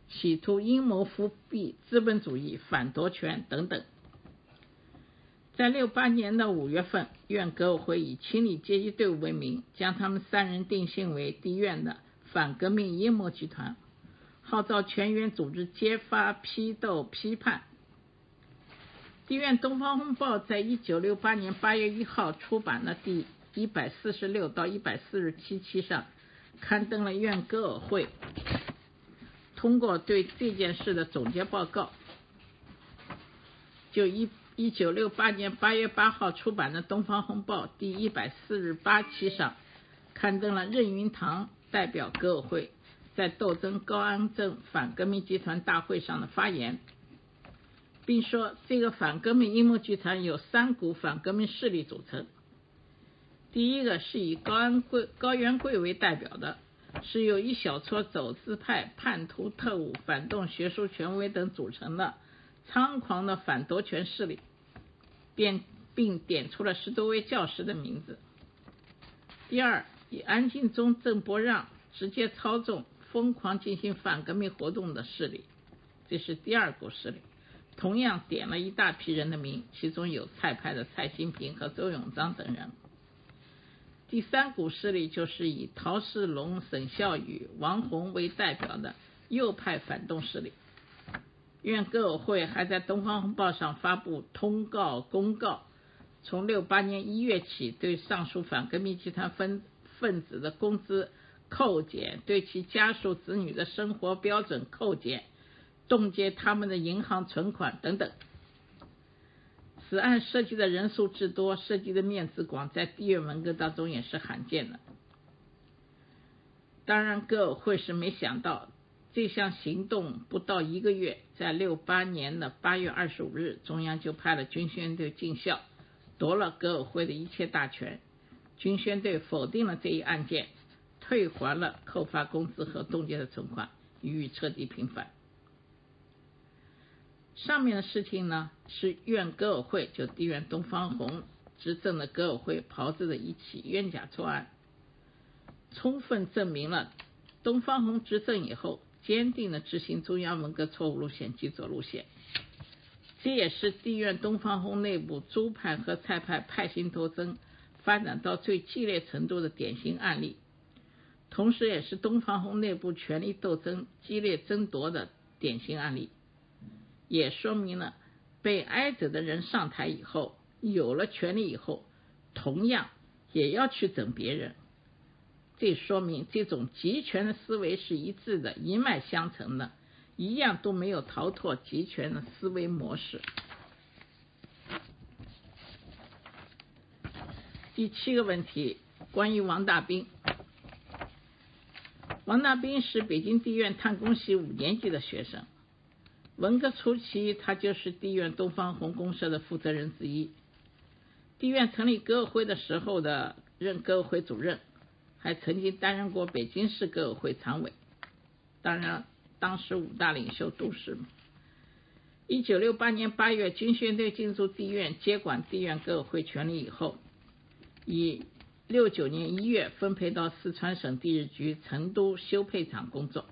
企图阴谋复辟资本主义、反夺权等等。在六八年的五月份，院革委会以清理阶级队伍为名，将他们三人定性为地院的反革命阴谋集团，号召全员组织揭发、批斗、批判。地院《东方红报》在一九六八年八月一号出版的第一百四十六到一百四十七期上，刊登了院革委会。通过对这件事的总结报告，就一一九六八年八月八号出版的《东方红报》第一百四十八期上，刊登了任云堂代表革委会在斗争高安镇反革命集团大会上的发言，并说这个反革命阴谋集团由三股反革命势力组成，第一个是以高安贵高元贵为代表的。是由一小撮走资派、叛徒、特务、反动学术权威等组成的猖狂的反夺权势力，便并点出了十多位教师的名字。第二，以安进忠、郑伯让直接操纵、疯狂进行反革命活动的势力，这是第二股势力，同样点了一大批人的名，其中有蔡派的蔡新平和周永章等人。第三股势力就是以陶世龙、沈孝宇、王洪为代表的右派反动势力。院革委会还在《东方红报》上发布通告公告，从六八年一月起，对上述反革命集团分分子的工资扣减，对其家属子女的生活标准扣减，冻结他们的银行存款等等。此案涉及的人数之多，涉及的面之广，在地院文革当中也是罕见的。当然，歌委会是没想到，这项行动不到一个月，在六八年的八月二十五日，中央就派了军宣队进校，夺了革委会的一切大权。军宣队否定了这一案件，退还了扣发工资和冻结的存款，予以彻底平反。上面的事情呢，是院革委会就地院东方红执政的革委会炮制的一起冤假错案，充分证明了东方红执政以后。坚定的执行中央文革错误路线及左路线，这也是地院东方红内部朱派和蔡派派系斗争发展到最激烈程度的典型案例，同时也是东方红内部权力斗争激烈争夺的典型案例，也说明了被挨着的人上台以后，有了权力以后，同样也要去整别人。这说明这种集权的思维是一致的，一脉相承的，一样都没有逃脱集权的思维模式。第七个问题，关于王大兵。王大兵是北京地院探工系五年级的学生，文革初期他就是地院东方红公社的负责人之一，地院成立革委会的时候的任革委会主任。还曾经担任过北京市革委会常委，当然当时五大领袖都是。一九六八年八月，军宣队进驻地院，接管地院革委会权力以后，以六九年一月分配到四川省地质局成都修配厂工作。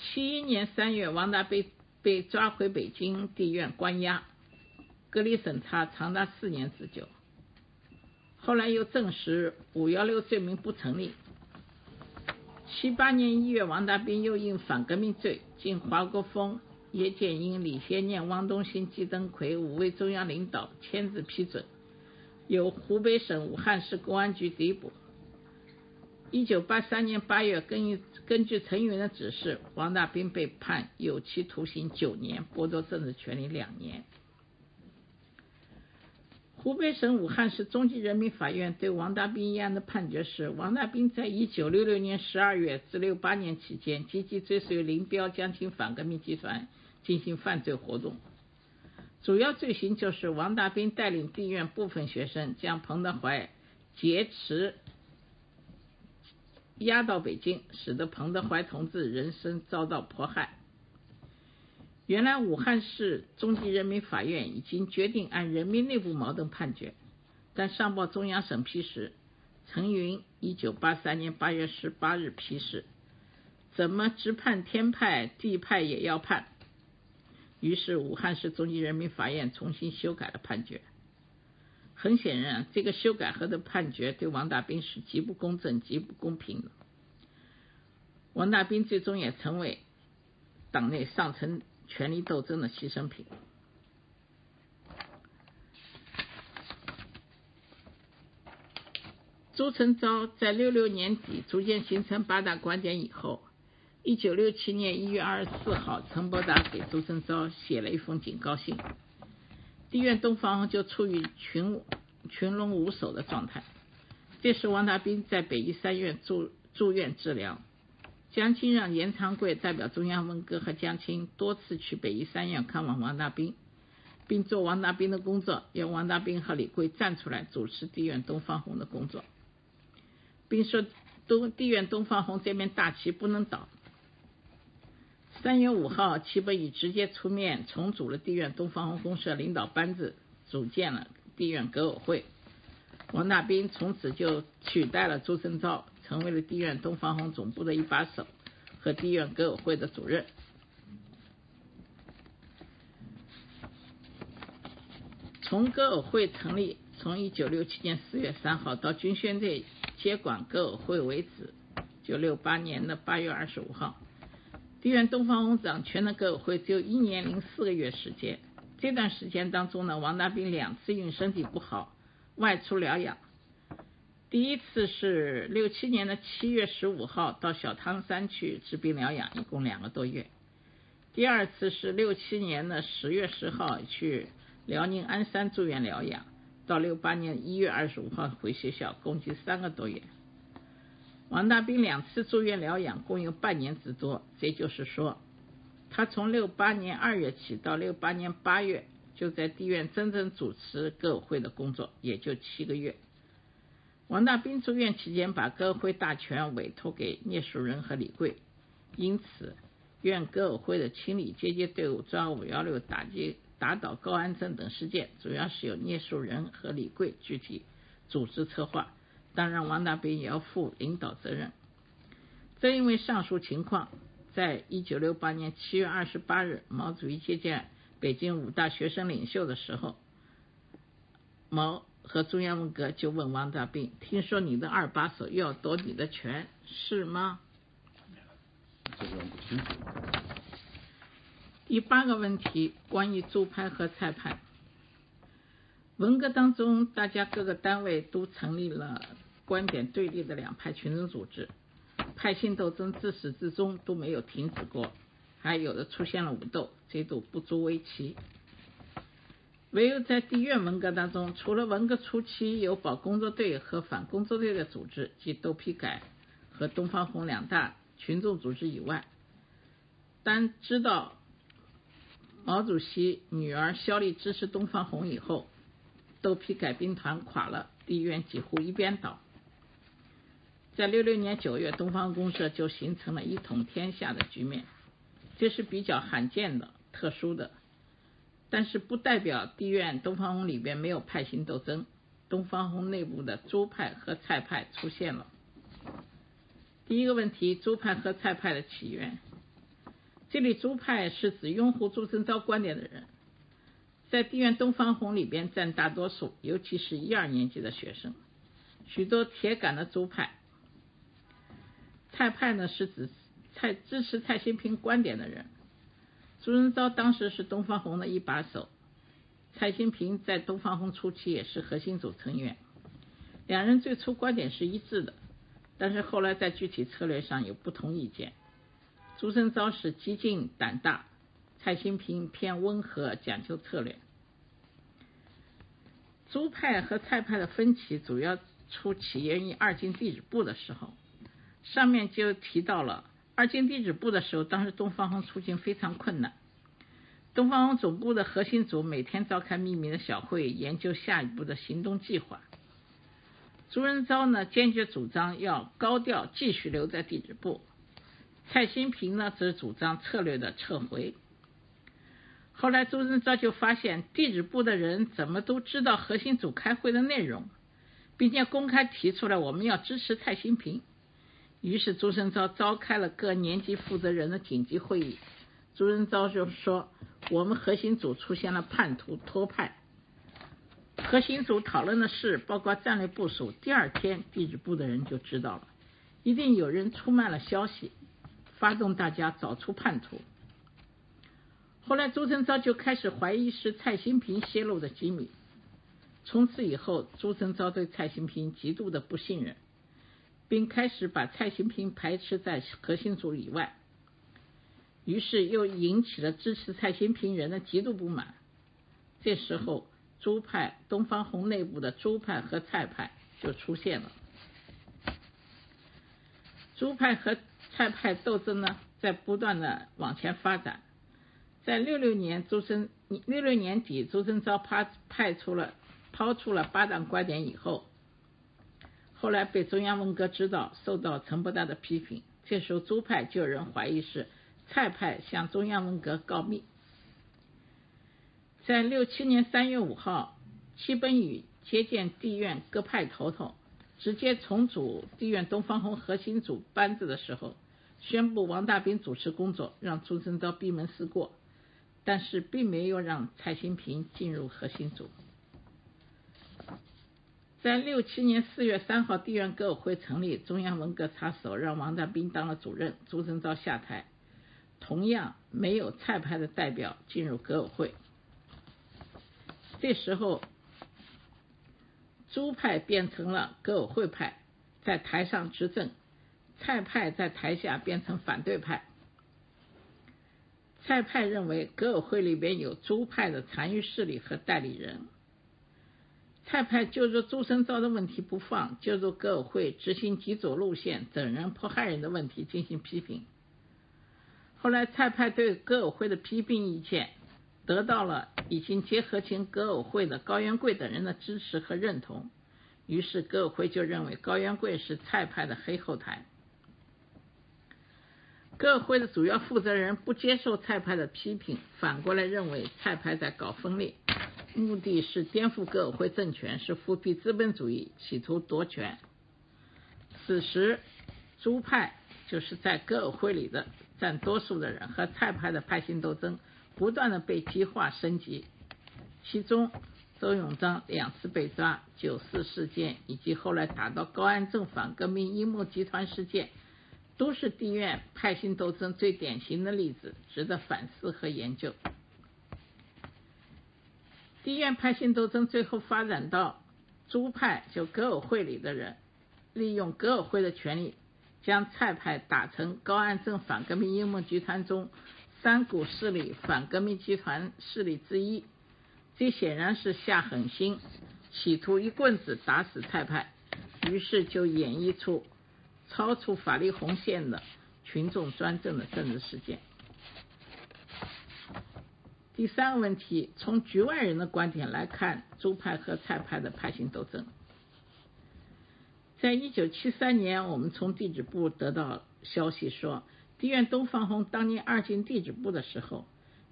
七一年三月，王大被被抓回北京地院关押，隔离审查长达四年之久。后来又证实五幺六罪名不成立。七八年一月，王大斌又因反革命罪，经华国锋、叶剑英、李先念、汪东兴、季登奎五位中央领导签字批准，由湖北省武汉市公安局逮捕。一九八三年八月，根据根据陈云的指示，王大兵被判有期徒刑九年，剥夺政治权利两年。湖北省武汉市中级人民法院对王大兵一案的判决是：王大兵在一九六六年十二月至六八年期间，积极追随林彪、江青反革命集团进行犯罪活动。主要罪行就是王大兵带领地院部分学生将彭德怀劫持押到北京，使得彭德怀同志人生遭到迫害。原来武汉市中级人民法院已经决定按人民内部矛盾判决，但上报中央审批时，陈云一九八三年八月十八日批示，怎么只判天派地派也要判？于是武汉市中级人民法院重新修改了判决。很显然，这个修改后的判决对王大兵是极不公正、极不公平的。王大兵最终也成为党内上层。权力斗争的牺牲品。朱成昭在六六年底逐渐形成八大观点以后，一九六七年一月二十四号，陈伯达给朱成昭写了一封警告信，地院东方红就处于群群龙无首的状态。这时，王大兵在北医三院住住院治疗。江青让严长贵代表中央文革和江青多次去北医三院看望王大兵，并做王大兵的工作，要王大兵和李贵站出来主持地院东方红的工作，并说东地院东方红这面大旗不能倒。三月五号，齐伯宇直接出面重组了地院东方红公社领导班子，组建了地院革委会，王大兵从此就取代了朱振昭。成为了地院东方红总部的一把手和地院革委会的主任。从革委会成立，从一九六七年四月三号到军宣队接管革委会为止，九六八年的八月二十五号，地院东方红掌权的革委会只有一年零四个月时间。这段时间当中呢，王大兵两次因身体不好外出疗养。第一次是六七年的七月十五号到小汤山去治病疗养，一共两个多月。第二次是六七年的十月十号去辽宁鞍山住院疗养，到六八年一月二十五号回学校，共计三个多月。王大兵两次住院疗养，共有半年之多。这就是说，他从六八年二月起到六八年八月，就在地院真正主持歌友会的工作，也就七个月。王大兵住院期间，把歌会大权委托给聂树人和李贵，因此院歌友会的清理阶级队伍、抓五幺六打击打倒高安镇等事件，主要是由聂树人和李贵具体组织策划。当然，王大兵也要负领导责任。正因为上述情况，在一九六八年七月二十八日，毛主席接见北京五大学生领袖的时候，毛和中央文革就问王大兵：“听说你的二把手又要夺你的权，是吗？”这个不清楚。第八个问题，关于朱派和蔡派。文革当中，大家各个单位都成立了。观点对立的两派群众组织，派性斗争自始至终都没有停止过，还有的出现了武斗，这都不足为奇。唯有在地院文革当中，除了文革初期有保工作队和反工作队的组织，即斗批改和东方红两大群众组织以外，当知道毛主席女儿肖丽支持东方红以后，斗批改兵团垮了，地院几乎一边倒。在六六年九月，东方公社就形成了一统天下的局面，这是比较罕见的、特殊的，但是不代表地院东方红里边没有派系斗争。东方红内部的朱派和蔡派出现了。第一个问题，朱派和蔡派的起源，这里朱派是指拥护朱曾昭观点的人，在地院东方红里边占大多数，尤其是一二年级的学生，许多铁杆的朱派。蔡派呢是指蔡支持蔡新平观点的人，朱仁昭当时是东方红的一把手，蔡新平在东方红初期也是核心组成员，两人最初观点是一致的，但是后来在具体策略上有不同意见。朱仁昭是激进胆大，蔡新平偏温和讲究策略。朱派和蔡派的分歧主要出起源于二进地址部的时候。上面就提到了二进地址部的时候，当时东方红处境非常困难。东方红总部的核心组每天召开秘密的小会，研究下一步的行动计划。朱仁昭呢，坚决主张要高调继续留在地址部。蔡新平呢，则主张策略的撤回。后来朱仁昭就发现，地址部的人怎么都知道核心组开会的内容，并且公开提出来我们要支持蔡新平。于是朱生昭召开了各年级负责人的紧急会议。朱生昭就说：“我们核心组出现了叛徒托派。核心组讨论的事，包括战略部署。第二天，地质部的人就知道了，一定有人出卖了消息，发动大家找出叛徒。后来，朱生昭就开始怀疑是蔡新平泄露的机密。从此以后，朱生昭对蔡新平极度的不信任。”并开始把蔡新平排斥在核心组以外，于是又引起了支持蔡新平人的极度不满。这时候，朱派、东方红内部的朱派和蔡派就出现了。朱派和蔡派斗争呢，在不断的往前发展。在六六年，朱生六六年底，朱生昭派派出了抛出了八档观点以后。后来被中央文革知道，受到陈伯达的批评。这时候，朱派就有人怀疑是蔡派向中央文革告密。在六七年三月五号，戚本禹接见地院各派头头，直接重组地院东方红核心组班子的时候，宣布王大兵主持工作，让朱正昭闭门思过，但是并没有让蔡新平进入核心组。在六七年四月三号，地院歌友会成立，中央文革插手，让王大兵当了主任，朱正昭下台，同样没有蔡派的代表进入歌友会。这时候，朱派变成了歌友会派，在台上执政；蔡派在台下变成反对派。蔡派认为歌友会里边有朱派的残余势力和代理人。蔡派就着朱生昭的问题不放，就着革委会执行极左路线、整人迫害人的问题进行批评。后来，蔡派对革委会的批评意见得到了已经结合前革委会的高元贵等人的支持和认同，于是革委会就认为高元贵是蔡派的黑后台。革委会的主要负责人不接受蔡派的批评，反过来认为蔡派在搞分裂。目的是颠覆革委会政权，是复辟资本主义，企图夺权。此时，朱派就是在革委会里的占多数的人，和蔡派的派系斗争不断的被激化升级。其中，周永章两次被抓，九四事件以及后来打到高安镇反革命阴谋集团事件，都是地院派系斗争最典型的例子，值得反思和研究。地院派性斗争最后发展到朱派，就革委会里的人利用革委会的权力，将蔡派打成高安镇反革命阴谋集团中三股势力反革命集团势力之一。这显然是下狠心，企图一棍子打死蔡派，于是就演绎出超出法律红线的群众专政的政治事件。第三个问题，从局外人的观点来看，朱派和蔡派的派系斗争。在一九七三年，我们从地质部得到消息说，地院东方红当年二进地质部的时候，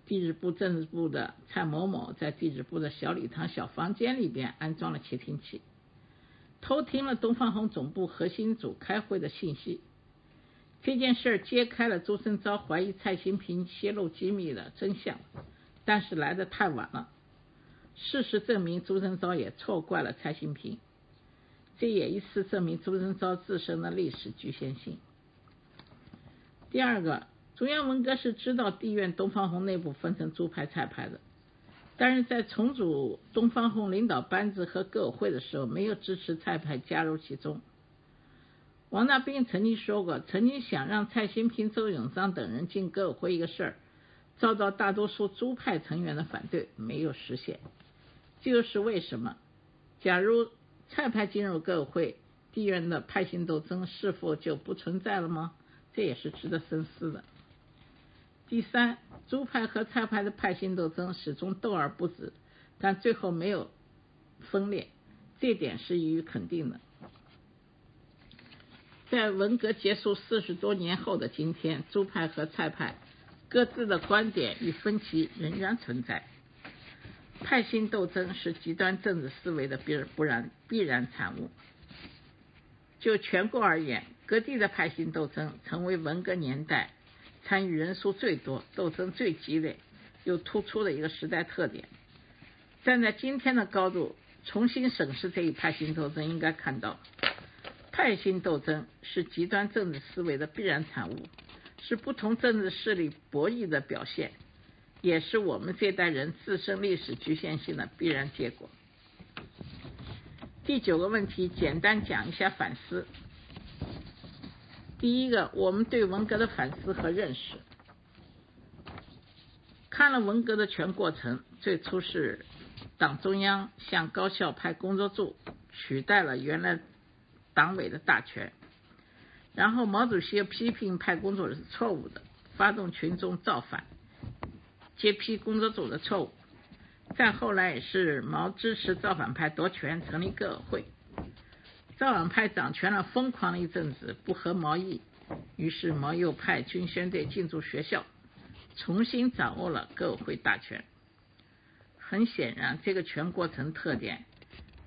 地质部政治部的蔡某某在地质部的小礼堂小房间里边安装了窃听器，偷听了东方红总部核心组开会的信息。这件事揭开了朱生昭怀疑蔡新平泄露机密的真相。但是来的太晚了。事实证明，朱生昭也错怪了蔡新平，这也一次证明朱生昭自身的历史局限性。第二个，中央文革是知道地院东方红内部分成朱派、蔡派的，但是在重组东方红领导班子和歌委会的时候，没有支持蔡派加入其中。王大兵曾经说过，曾经想让蔡新平、周永章等人进歌委会一个事儿。遭到大多数朱派成员的反对，没有实现。这就是为什么，假如蔡派进入革委会，地缘的派系斗争是否就不存在了吗？这也是值得深思的。第三，朱派和蔡派的派系斗争始终斗而不止，但最后没有分裂，这点是予以肯定的。在文革结束四十多年后的今天，朱派和蔡派。各自的观点与分歧仍然存在。派系斗争是极端政治思维的必不然必然产物。就全国而言，各地的派系斗争成为文革年代参与人数最多、斗争最激烈又突出的一个时代特点。站在今天的高度重新审视这一派系斗争，应该看到，派系斗争是极端政治思维的必然产物。是不同政治势力博弈的表现，也是我们这代人自身历史局限性的必然结果。第九个问题，简单讲一下反思。第一个，我们对文革的反思和认识。看了文革的全过程，最初是党中央向高校派工作组，取代了原来党委的大权。然后毛主席批评派工作是错误的，发动群众造反，揭批工作组的错误。再后来是毛支持造反派夺权，成立革委会。造反派掌权了，疯狂了一阵子，不合毛意，于是毛又派军宣队进驻学校，重新掌握了革委会大权。很显然，这个全过程特点。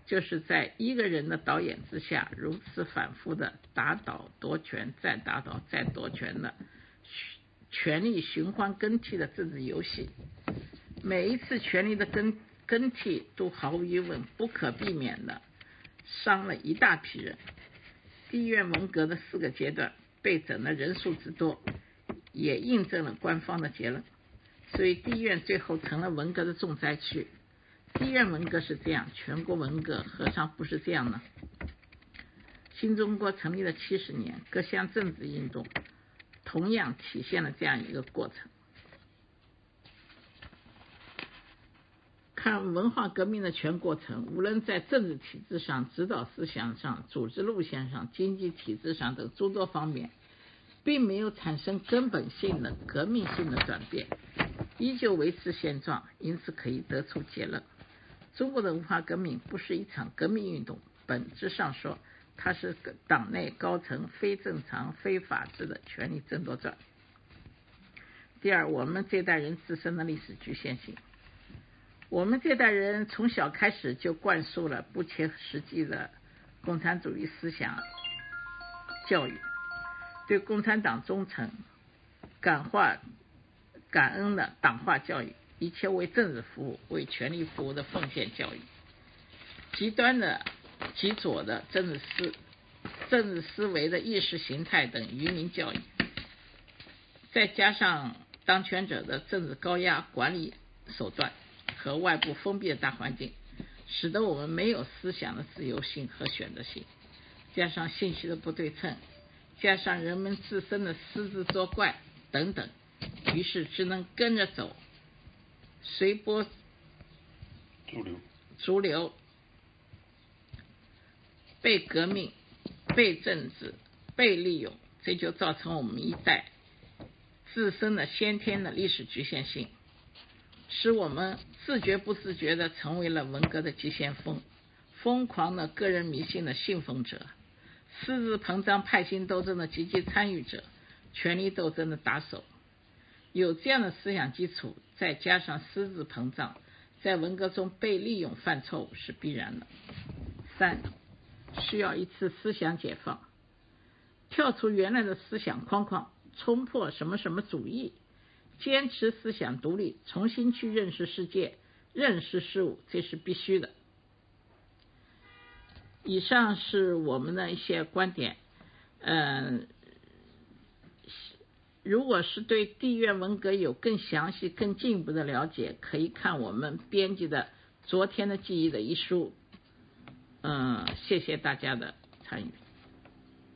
就是在一个人的导演之下，如此反复的打倒、夺权、再打倒、再夺权的权力循环更替的政治游戏。每一次权力的更更替，都毫无疑问不可避免的伤了一大批人。地院文革的四个阶段被整的人数之多，也印证了官方的结论。所以地院最后成了文革的重灾区。地院文革是这样，全国文革何尝不是这样呢？新中国成立了七十年，各项政治运动同样体现了这样一个过程。看文化革命的全过程，无论在政治体制上、指导思想上、组织路线上、经济体制上等诸多方面，并没有产生根本性的革命性的转变，依旧维持现状。因此，可以得出结论：中国的文化革命不是一场革命运动，本质上说，它是党内高层非正常、非法制的权力争夺战。第二，我们这代人自身的历史局限性。我们这代人从小开始就灌输了不切实际的共产主义思想教育，对共产党忠诚、感化、感恩的党化教育，一切为政治服务、为权力服务的奉献教育，极端的极左的政治思政治思维的意识形态等愚民教育，再加上当权者的政治高压管理手段。和外部封闭的大环境，使得我们没有思想的自由性和选择性，加上信息的不对称，加上人们自身的私自作怪等等，于是只能跟着走，随波逐流，逐流，被革命、被政治、被利用，这就造成我们一代自身的先天的历史局限性。使我们自觉不自觉的成为了文革的急先锋，疯狂的个人迷信的信奉者，私自膨胀派系斗争的积极参与者，权力斗争的打手。有这样的思想基础，再加上私自膨胀，在文革中被利用犯错误是必然的。三，需要一次思想解放，跳出原来的思想框框，冲破什么什么主义。坚持思想独立，重新去认识世界、认识事物，这是必须的。以上是我们的一些观点。嗯，如果是对地院文革有更详细、更进一步的了解，可以看我们编辑的《昨天的记忆》的一书。嗯，谢谢大家的参与。